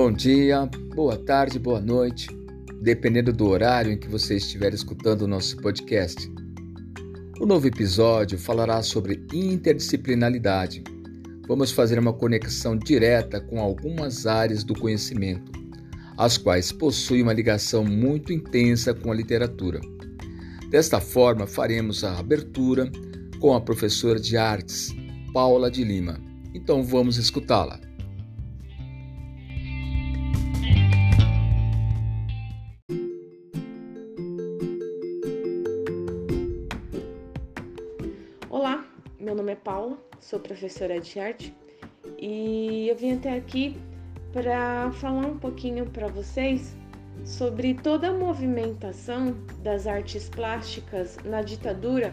Bom dia, boa tarde, boa noite, dependendo do horário em que você estiver escutando o nosso podcast. O novo episódio falará sobre interdisciplinaridade. Vamos fazer uma conexão direta com algumas áreas do conhecimento, as quais possuem uma ligação muito intensa com a literatura. Desta forma, faremos a abertura com a professora de artes, Paula de Lima. Então vamos escutá-la. Nome é Paula, sou professora de arte e eu vim até aqui para falar um pouquinho para vocês sobre toda a movimentação das artes plásticas na ditadura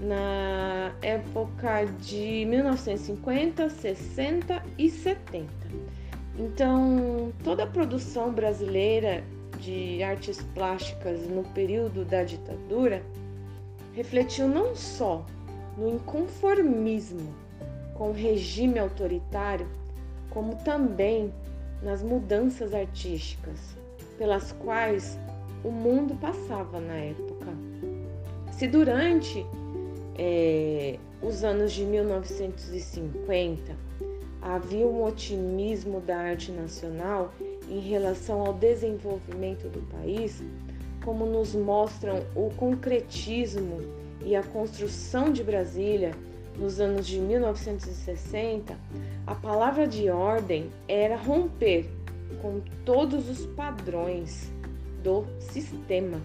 na época de 1950, 60 e 70. Então, toda a produção brasileira de artes plásticas no período da ditadura refletiu não só no inconformismo com o regime autoritário, como também nas mudanças artísticas pelas quais o mundo passava na época. Se durante é, os anos de 1950 havia um otimismo da arte nacional em relação ao desenvolvimento do país, como nos mostram o concretismo e a construção de Brasília nos anos de 1960, a palavra de ordem era romper com todos os padrões do sistema.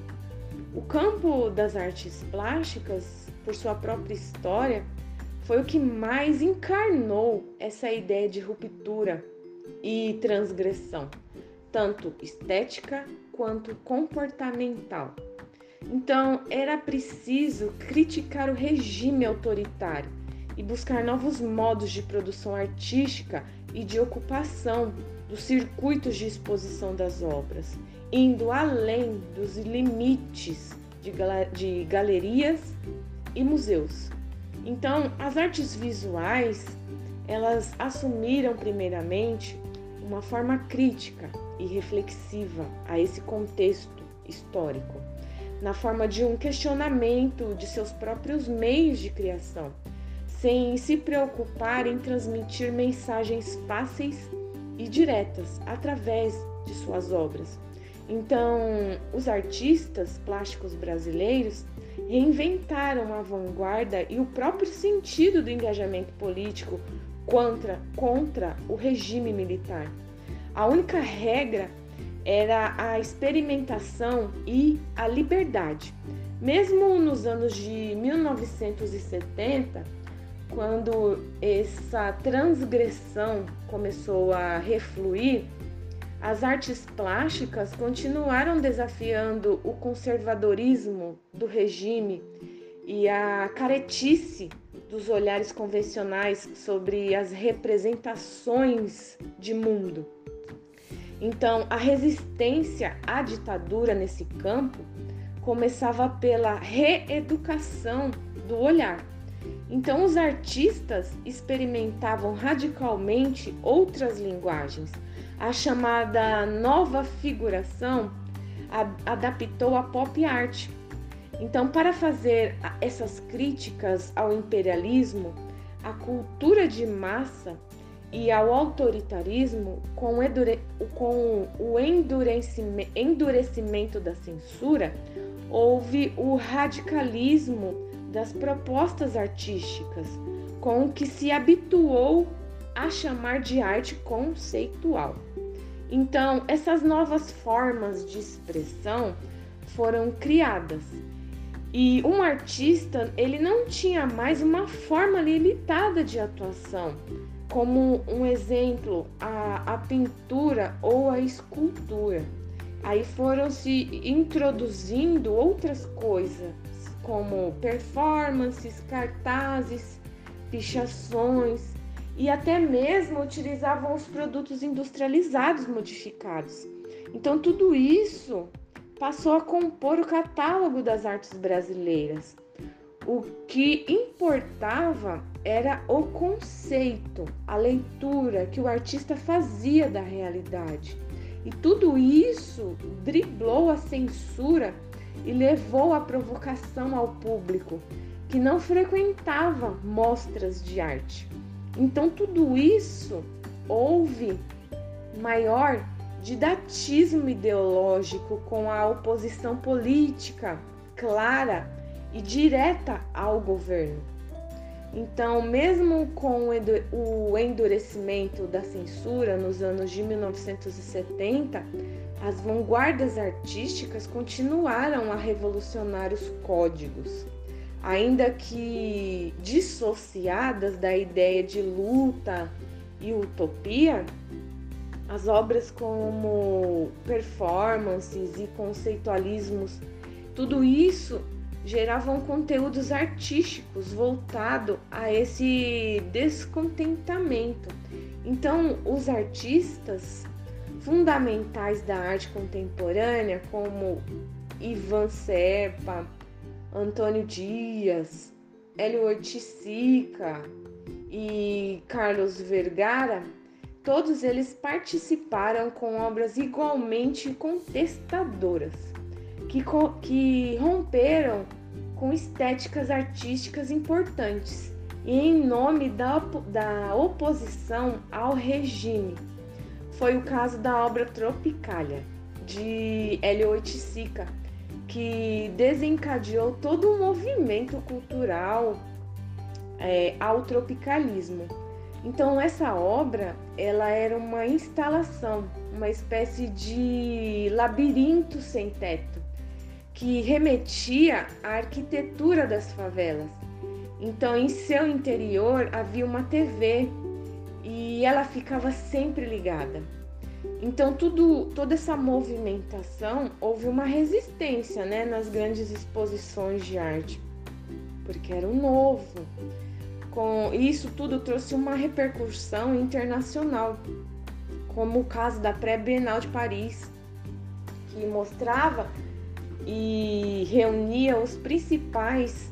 O campo das artes plásticas, por sua própria história, foi o que mais encarnou essa ideia de ruptura e transgressão, tanto estética quanto comportamental. Então, era preciso criticar o regime autoritário e buscar novos modos de produção artística e de ocupação dos circuitos de exposição das obras, indo além dos limites de, de galerias e museus. Então, as artes visuais, elas assumiram primeiramente uma forma crítica e reflexiva a esse contexto histórico, na forma de um questionamento de seus próprios meios de criação, sem se preocupar em transmitir mensagens fáceis e diretas através de suas obras. Então, os artistas plásticos brasileiros reinventaram a vanguarda e o próprio sentido do engajamento político contra, contra o regime militar. A única regra era a experimentação e a liberdade. Mesmo nos anos de 1970, quando essa transgressão começou a refluir, as artes plásticas continuaram desafiando o conservadorismo do regime e a caretice dos olhares convencionais sobre as representações de mundo. Então, a resistência à ditadura nesse campo começava pela reeducação do olhar então, os artistas experimentavam radicalmente outras linguagens. A chamada nova figuração adaptou a pop art. Então, para fazer essas críticas ao imperialismo, à cultura de massa e ao autoritarismo, com, o endurecimento da censura, houve o radicalismo das propostas artísticas, com o que se habituou a chamar de arte conceitual. Então, essas novas formas de expressão foram criadas. E um artista, ele não tinha mais uma forma limitada de atuação, como um exemplo, a, a pintura ou a escultura. Aí foram se introduzindo outras coisas, como performances, cartazes, pichações e até mesmo utilizavam os produtos industrializados modificados. Então, tudo isso passou a compor o catálogo das artes brasileiras. O que importava era o conceito, a leitura que o artista fazia da realidade. E tudo isso driblou a censura e levou à provocação ao público, que não frequentava mostras de arte. Então, tudo isso houve maior didatismo ideológico com a oposição política clara e direta ao governo. Então, mesmo com o endurecimento da censura nos anos de 1970, as vanguardas artísticas continuaram a revolucionar os códigos, ainda que dissociadas da ideia de luta e utopia, as obras como performances e conceitualismos, tudo isso geravam conteúdos artísticos voltado a esse descontentamento. Então, os artistas fundamentais da arte contemporânea, como Ivan Serpa, Antônio Dias, Hélio Orticica e Carlos Vergara, todos eles participaram com obras igualmente contestadoras que, que romperam com estéticas artísticas importantes e em nome da, da oposição ao regime. Foi o caso da obra Tropicália, de Hélio Oiticica, que desencadeou todo um movimento cultural é, ao tropicalismo. Então essa obra ela era uma instalação, uma espécie de labirinto sem teto que remetia à arquitetura das favelas. Então, em seu interior havia uma TV e ela ficava sempre ligada. Então, tudo, toda essa movimentação houve uma resistência né, nas grandes exposições de arte, porque era o novo. Com isso tudo trouxe uma repercussão internacional, como o caso da pré-bienal de Paris, que mostrava e reunia os principais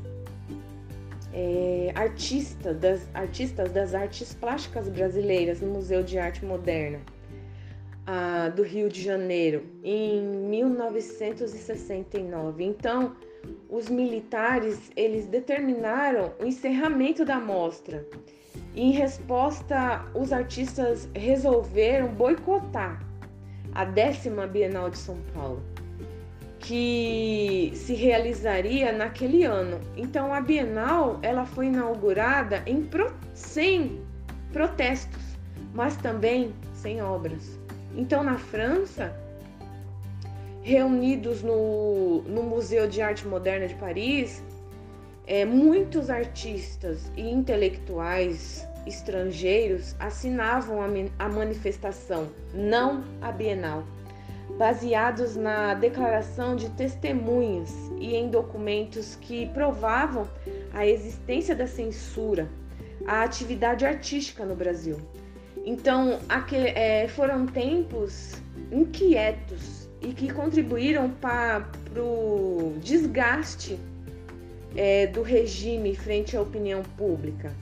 é, artistas, das, artistas das artes plásticas brasileiras no Museu de Arte Moderna a, do Rio de Janeiro em 1969. Então, os militares eles determinaram o encerramento da mostra. Em resposta, os artistas resolveram boicotar a décima Bienal de São Paulo que se realizaria naquele ano. Então a Bienal ela foi inaugurada em pro, sem protestos, mas também sem obras. Então na França, reunidos no, no Museu de Arte Moderna de Paris, é, muitos artistas e intelectuais estrangeiros assinavam a, a manifestação, não a Bienal baseados na declaração de testemunhas e em documentos que provavam a existência da censura à atividade artística no Brasil. Então, é, foram tempos inquietos e que contribuíram para o desgaste é, do regime frente à opinião pública.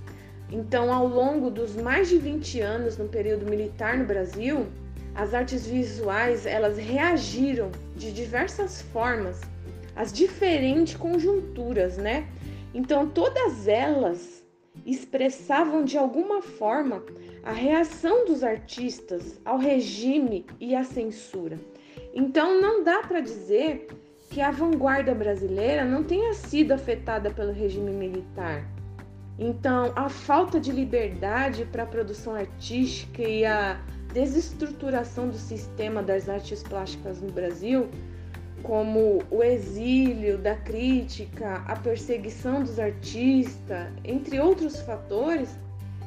Então, ao longo dos mais de 20 anos no período militar no Brasil, as artes visuais elas reagiram de diversas formas às diferentes conjunturas, né? Então todas elas expressavam de alguma forma a reação dos artistas ao regime e à censura. Então não dá para dizer que a vanguarda brasileira não tenha sido afetada pelo regime militar. Então, a falta de liberdade para a produção artística e a desestruturação do sistema das artes plásticas no Brasil, como o exílio da crítica, a perseguição dos artistas, entre outros fatores,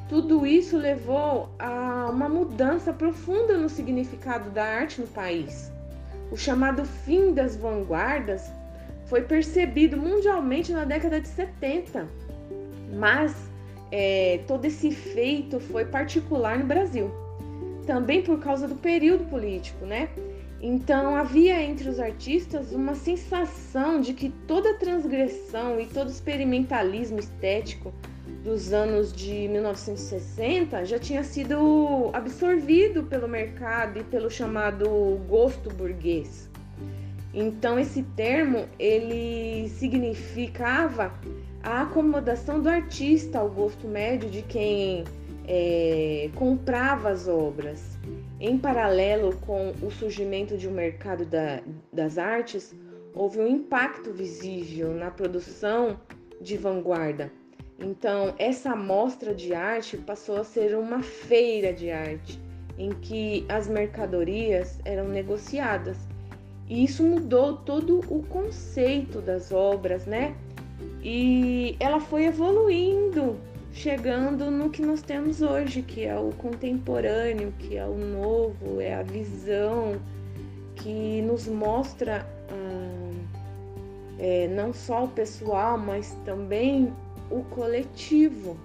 tudo isso levou a uma mudança profunda no significado da arte no país. O chamado fim das vanguardas foi percebido mundialmente na década de 70, mas é, todo esse feito foi particular no Brasil também por causa do período político, né? Então havia entre os artistas uma sensação de que toda transgressão e todo experimentalismo estético dos anos de 1960 já tinha sido absorvido pelo mercado e pelo chamado gosto burguês. Então esse termo ele significava a acomodação do artista ao gosto médio de quem é, comprava as obras. Em paralelo com o surgimento de um mercado da, das artes, houve um impacto visível na produção de vanguarda. Então, essa mostra de arte passou a ser uma feira de arte, em que as mercadorias eram negociadas. E isso mudou todo o conceito das obras, né? E ela foi evoluindo chegando no que nós temos hoje, que é o contemporâneo, que é o novo, é a visão que nos mostra ah, é, não só o pessoal, mas também o coletivo.